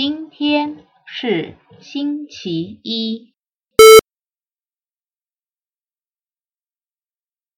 今天是星期一。